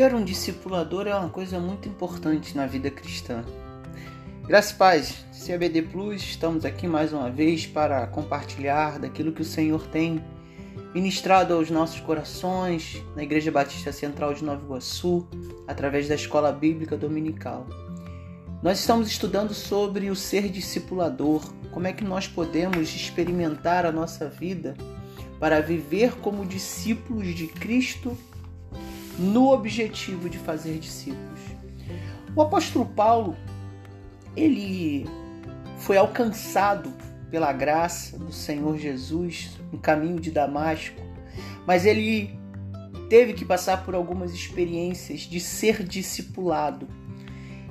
Ter um discipulador é uma coisa muito importante na vida cristã. Graças e paz, CABD Plus, estamos aqui mais uma vez para compartilhar daquilo que o Senhor tem ministrado aos nossos corações na Igreja Batista Central de Nova Iguaçu, através da Escola Bíblica Dominical. Nós estamos estudando sobre o ser discipulador, como é que nós podemos experimentar a nossa vida para viver como discípulos de Cristo no objetivo de fazer discípulos. O apóstolo Paulo, ele foi alcançado pela graça do Senhor Jesus no caminho de Damasco, mas ele teve que passar por algumas experiências de ser discipulado.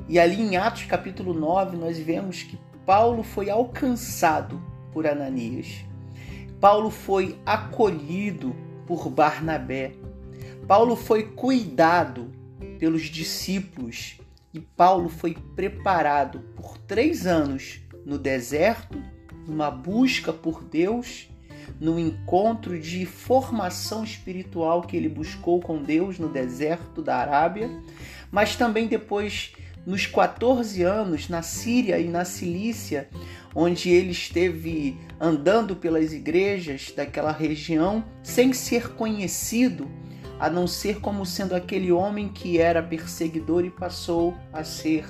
E ali em Atos capítulo 9 nós vemos que Paulo foi alcançado por Ananias. Paulo foi acolhido por Barnabé. Paulo foi cuidado pelos discípulos e Paulo foi preparado por três anos no deserto numa busca por Deus, no encontro de formação espiritual que ele buscou com Deus no deserto da Arábia, mas também depois nos 14 anos na Síria e na Cilícia, onde ele esteve andando pelas igrejas daquela região sem ser conhecido, a não ser como sendo aquele homem que era perseguidor e passou a ser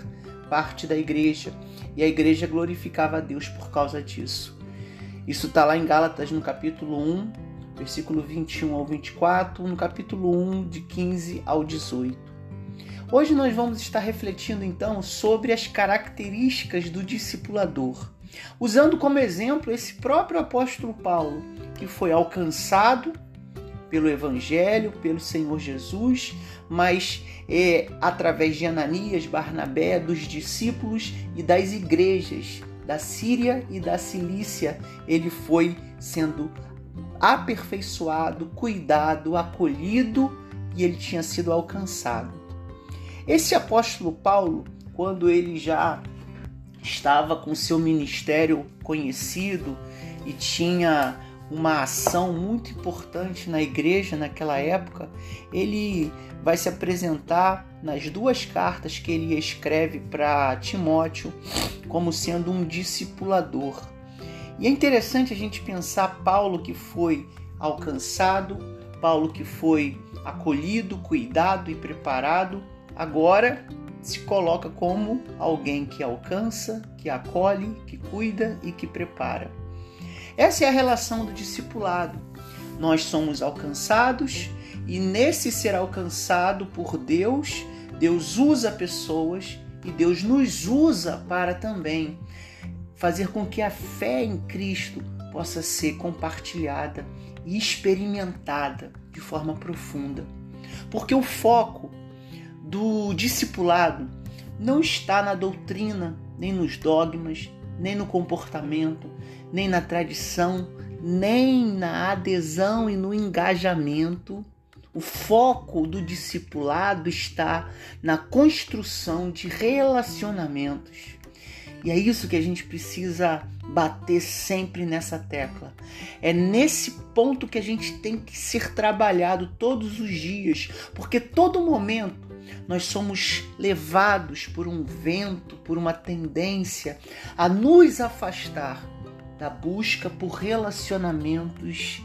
parte da igreja e a igreja glorificava a Deus por causa disso. Isso está lá em Gálatas no capítulo 1, versículo 21 ao 24, no capítulo 1, de 15 ao 18. Hoje nós vamos estar refletindo então sobre as características do discipulador, usando como exemplo esse próprio apóstolo Paulo, que foi alcançado pelo Evangelho, pelo Senhor Jesus, mas é, através de Ananias, Barnabé, dos discípulos e das igrejas da Síria e da Cilícia, ele foi sendo aperfeiçoado, cuidado, acolhido e ele tinha sido alcançado. Esse apóstolo Paulo, quando ele já estava com seu ministério conhecido e tinha uma ação muito importante na igreja naquela época, ele vai se apresentar nas duas cartas que ele escreve para Timóteo como sendo um discipulador. E é interessante a gente pensar Paulo que foi alcançado, Paulo que foi acolhido, cuidado e preparado, agora se coloca como alguém que alcança, que acolhe, que cuida e que prepara. Essa é a relação do discipulado. Nós somos alcançados e nesse ser alcançado por Deus, Deus usa pessoas e Deus nos usa para também fazer com que a fé em Cristo possa ser compartilhada e experimentada de forma profunda. Porque o foco do discipulado não está na doutrina, nem nos dogmas, nem no comportamento, nem na tradição, nem na adesão e no engajamento. O foco do discipulado está na construção de relacionamentos. E é isso que a gente precisa bater sempre nessa tecla. É nesse ponto que a gente tem que ser trabalhado todos os dias, porque todo momento nós somos levados por um vento, por uma tendência a nos afastar da busca por relacionamentos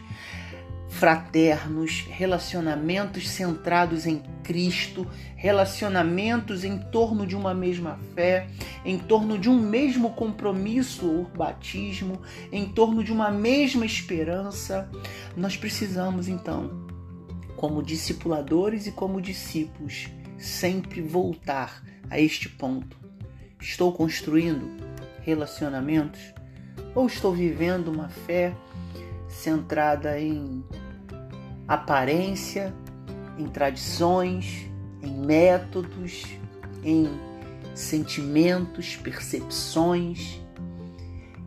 fraternos, relacionamentos centrados em Cristo, relacionamentos em torno de uma mesma fé, em torno de um mesmo compromisso ou batismo, em torno de uma mesma esperança. Nós precisamos então, como discipuladores e como discípulos, sempre voltar a este ponto. Estou construindo relacionamentos ou estou vivendo uma fé centrada em aparência, em tradições, em métodos, em sentimentos, percepções.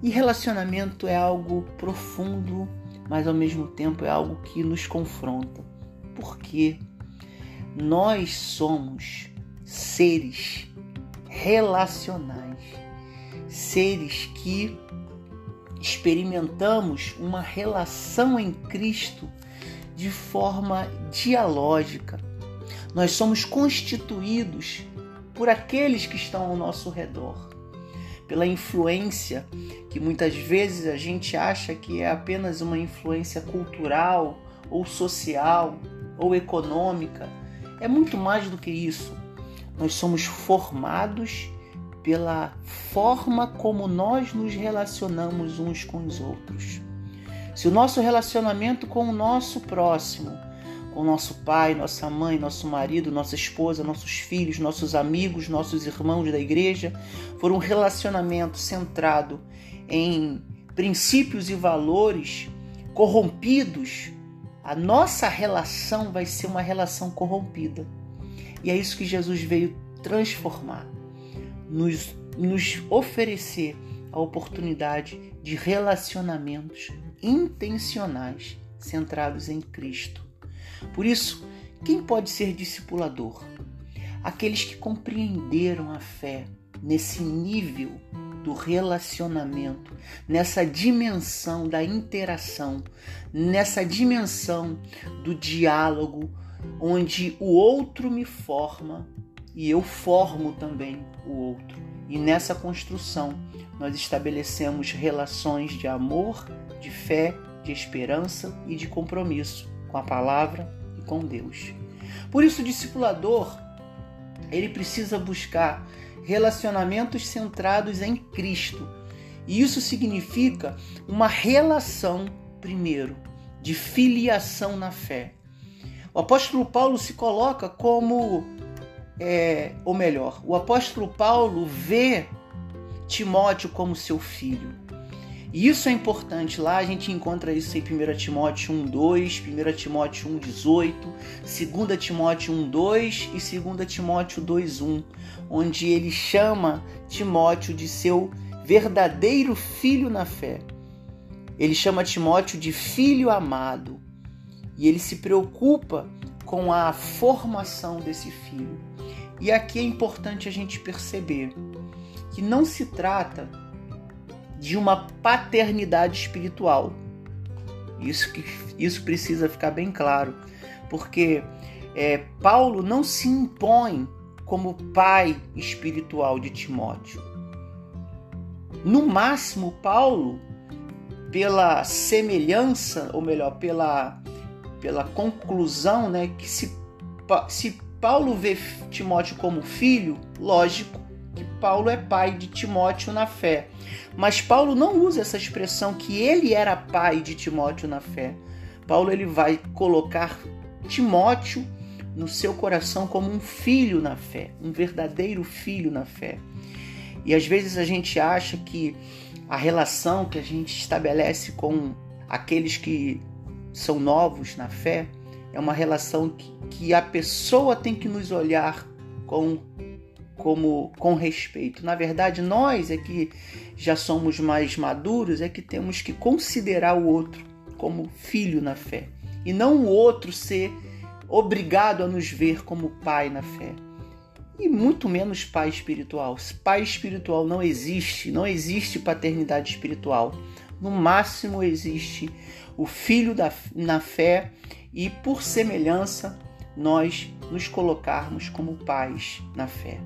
E relacionamento é algo profundo, mas ao mesmo tempo é algo que nos confronta. Porque nós somos seres relacionais, seres que experimentamos uma relação em Cristo de forma dialógica. Nós somos constituídos por aqueles que estão ao nosso redor, pela influência que muitas vezes a gente acha que é apenas uma influência cultural ou social ou econômica. É muito mais do que isso. Nós somos formados pela forma como nós nos relacionamos uns com os outros. Se o nosso relacionamento com o nosso próximo com nosso pai, nossa mãe, nosso marido, nossa esposa, nossos filhos, nossos amigos, nossos irmãos da igreja, for um relacionamento centrado em princípios e valores corrompidos, a nossa relação vai ser uma relação corrompida. E é isso que Jesus veio transformar, nos, nos oferecer a oportunidade de relacionamentos intencionais centrados em Cristo por isso, quem pode ser discipulador? Aqueles que compreenderam a fé nesse nível do relacionamento, nessa dimensão da interação, nessa dimensão do diálogo, onde o outro me forma e eu formo também o outro. E nessa construção nós estabelecemos relações de amor, de fé, de esperança e de compromisso com a palavra e com Deus. Por isso, o discipulador ele precisa buscar relacionamentos centrados em Cristo. E isso significa uma relação, primeiro, de filiação na fé. O apóstolo Paulo se coloca como, é, ou melhor, o apóstolo Paulo vê Timóteo como seu filho. E isso é importante. Lá a gente encontra isso em 1 Timóteo 1:2, 1 Timóteo 1:18, 2 Timóteo 1:2 e 2 Timóteo 2:1, onde ele chama Timóteo de seu verdadeiro filho na fé. Ele chama Timóteo de filho amado. E ele se preocupa com a formação desse filho. E aqui é importante a gente perceber que não se trata de uma paternidade espiritual. Isso, que, isso precisa ficar bem claro, porque é, Paulo não se impõe como pai espiritual de Timóteo. No máximo, Paulo, pela semelhança, ou melhor, pela, pela conclusão, né, que se, se Paulo vê Timóteo como filho, lógico, que Paulo é pai de Timóteo na fé. Mas Paulo não usa essa expressão que ele era pai de Timóteo na fé. Paulo ele vai colocar Timóteo no seu coração como um filho na fé, um verdadeiro filho na fé. E às vezes a gente acha que a relação que a gente estabelece com aqueles que são novos na fé é uma relação que, que a pessoa tem que nos olhar com como com respeito. Na verdade, nós é que já somos mais maduros, é que temos que considerar o outro como filho na fé e não o outro ser obrigado a nos ver como pai na fé. E muito menos pai espiritual. Pai espiritual não existe, não existe paternidade espiritual. No máximo existe o filho da, na fé e por semelhança nós nos colocarmos como pais na fé.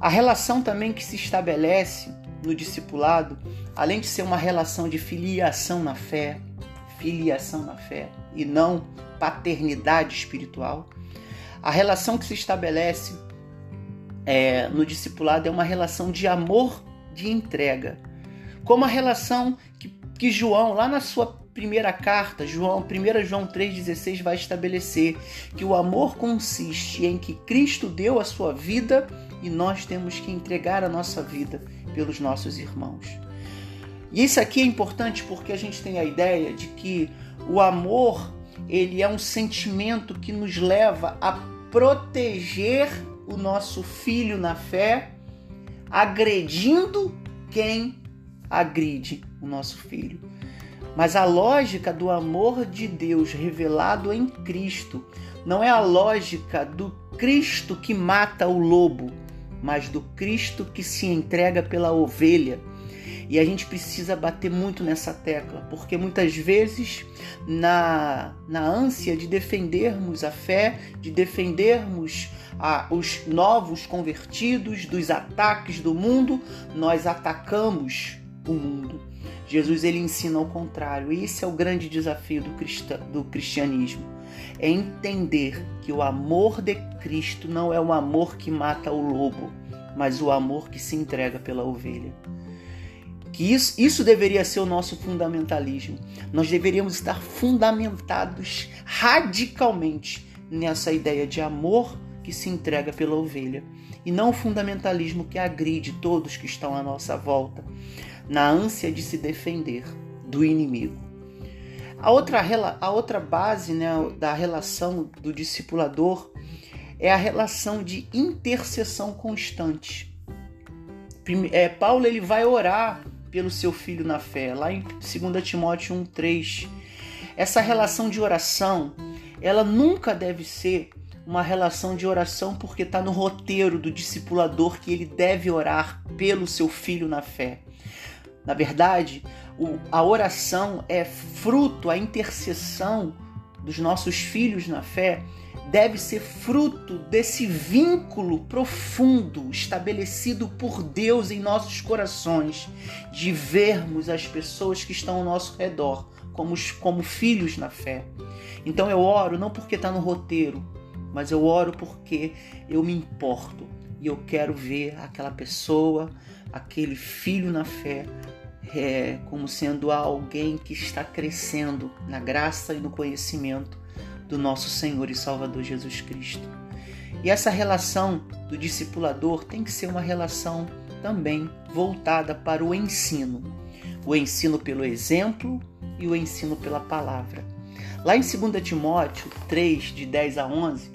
A relação também que se estabelece no discipulado, além de ser uma relação de filiação na fé, filiação na fé e não paternidade espiritual, a relação que se estabelece é, no discipulado é uma relação de amor de entrega, como a relação que, que João, lá na sua primeira carta, João, 1 João 3,16, vai estabelecer que o amor consiste em que Cristo deu a sua vida e nós temos que entregar a nossa vida pelos nossos irmãos. E isso aqui é importante porque a gente tem a ideia de que o amor ele é um sentimento que nos leva a proteger o nosso filho na fé, agredindo quem agride o nosso filho. Mas a lógica do amor de Deus revelado em Cristo não é a lógica do Cristo que mata o lobo, mas do Cristo que se entrega pela ovelha. E a gente precisa bater muito nessa tecla, porque muitas vezes, na, na ânsia de defendermos a fé, de defendermos a, os novos convertidos dos ataques do mundo, nós atacamos o mundo. Jesus ele ensina ao contrário. E esse é o grande desafio do, cristã, do cristianismo. É entender que o amor de Cristo não é um amor que mata o lobo, mas o amor que se entrega pela ovelha. Que isso, isso deveria ser o nosso fundamentalismo. Nós deveríamos estar fundamentados radicalmente nessa ideia de amor que se entrega pela ovelha e não o fundamentalismo que agride todos que estão à nossa volta, na ânsia de se defender do inimigo. A outra, a outra base né, da relação do discipulador é a relação de intercessão constante. É, Paulo ele vai orar pelo seu filho na fé, lá em 2 Timóteo 1,3. Essa relação de oração, ela nunca deve ser uma relação de oração porque está no roteiro do discipulador que ele deve orar pelo seu filho na fé. Na verdade, a oração é fruto, a intercessão dos nossos filhos na fé deve ser fruto desse vínculo profundo estabelecido por Deus em nossos corações, de vermos as pessoas que estão ao nosso redor como, como filhos na fé. Então eu oro não porque está no roteiro, mas eu oro porque eu me importo e eu quero ver aquela pessoa, aquele filho na fé, é, como sendo alguém que está crescendo na graça e no conhecimento do nosso Senhor e Salvador Jesus Cristo. E essa relação do discipulador tem que ser uma relação também voltada para o ensino. O ensino pelo exemplo e o ensino pela palavra. Lá em 2 Timóteo 3, de 10 a 11,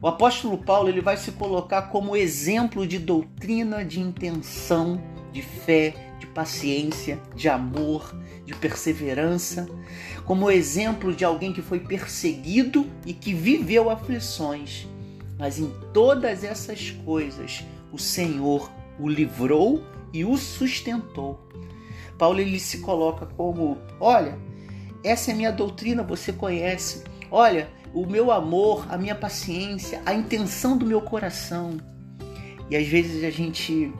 o apóstolo Paulo ele vai se colocar como exemplo de doutrina, de intenção, de fé, de paciência, de amor, de perseverança, como exemplo de alguém que foi perseguido e que viveu aflições. Mas em todas essas coisas, o Senhor o livrou e o sustentou. Paulo ele se coloca como: olha, essa é minha doutrina, você conhece. Olha, o meu amor, a minha paciência, a intenção do meu coração. E às vezes a gente,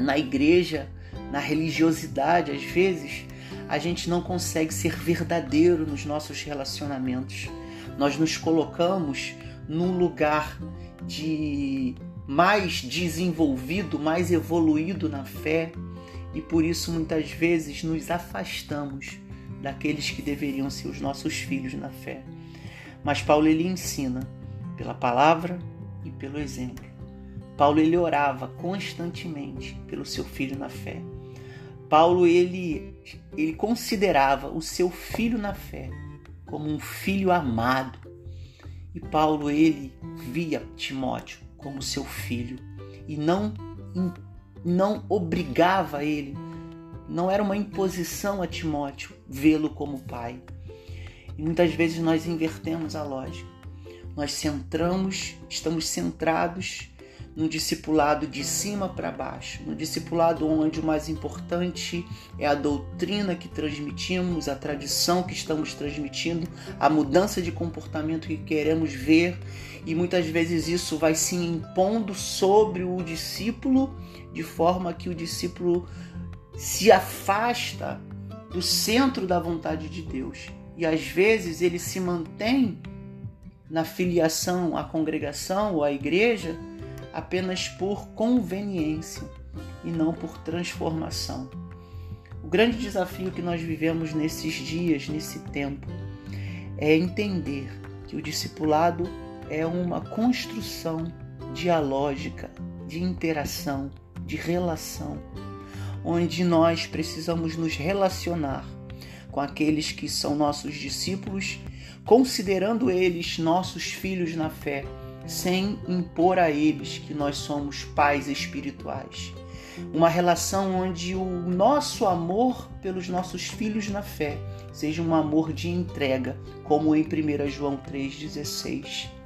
na igreja, na religiosidade, às vezes, a gente não consegue ser verdadeiro nos nossos relacionamentos. Nós nos colocamos num lugar de mais desenvolvido, mais evoluído na fé e por isso muitas vezes nos afastamos daqueles que deveriam ser os nossos filhos na fé. Mas Paulo ele ensina pela palavra e pelo exemplo. Paulo ele orava constantemente pelo seu filho na fé. Paulo ele ele considerava o seu filho na fé como um filho amado. E Paulo ele via Timóteo como seu filho e não não obrigava ele, não era uma imposição a Timóteo vê-lo como pai. E muitas vezes nós invertemos a lógica. Nós centramos, estamos centrados no discipulado de cima para baixo, no discipulado onde o mais importante é a doutrina que transmitimos, a tradição que estamos transmitindo, a mudança de comportamento que queremos ver, e muitas vezes isso vai se impondo sobre o discípulo de forma que o discípulo se afasta do centro da vontade de Deus e às vezes ele se mantém na filiação à congregação ou à igreja apenas por conveniência e não por transformação. O grande desafio que nós vivemos nesses dias, nesse tempo, é entender que o discipulado é uma construção dialógica, de interação, de relação, onde nós precisamos nos relacionar com aqueles que são nossos discípulos, considerando eles nossos filhos na fé, sem impor a eles que nós somos pais espirituais. Uma relação onde o nosso amor pelos nossos filhos na fé seja um amor de entrega, como em 1 João 3,16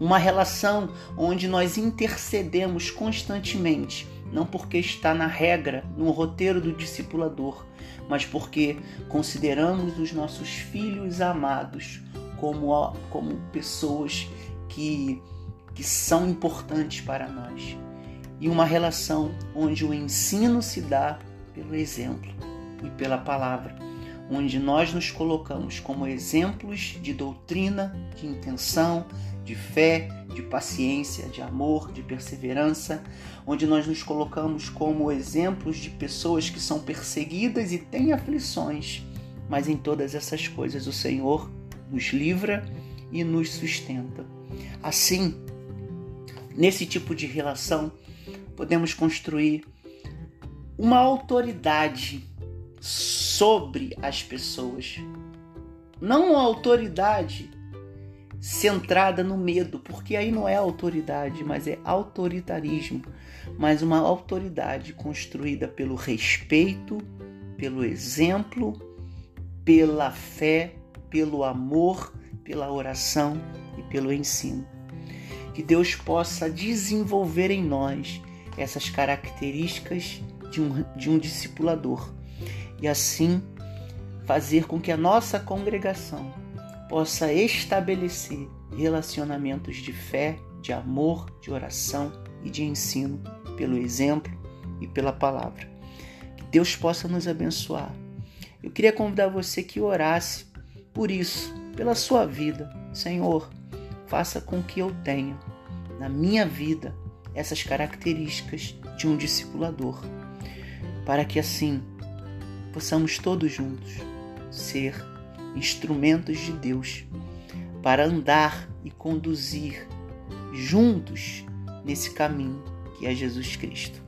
uma relação onde nós intercedemos constantemente não porque está na regra, no roteiro do discipulador, mas porque consideramos os nossos filhos amados como, como pessoas que, que são importantes para nós. E uma relação onde o ensino se dá pelo exemplo e pela palavra, onde nós nos colocamos como exemplos de doutrina, de intenção, de fé, de paciência, de amor, de perseverança, onde nós nos colocamos como exemplos de pessoas que são perseguidas e têm aflições, mas em todas essas coisas o Senhor nos livra e nos sustenta. Assim, nesse tipo de relação, podemos construir uma autoridade sobre as pessoas. Não uma autoridade centrada no medo, porque aí não é autoridade, mas é autoritarismo, mas uma autoridade construída pelo respeito, pelo exemplo, pela fé, pelo amor, pela oração e pelo ensino. Que Deus possa desenvolver em nós essas características de um, de um discipulador e assim fazer com que a nossa congregação possa estabelecer relacionamentos de fé, de amor, de oração e de ensino pelo exemplo e pela palavra. Que Deus possa nos abençoar. Eu queria convidar você que orasse por isso, pela sua vida. Senhor, faça com que eu tenha na minha vida essas características de um discipulador, para que assim possamos todos juntos ser instrumentos de Deus para andar e conduzir juntos nesse caminho que é Jesus Cristo.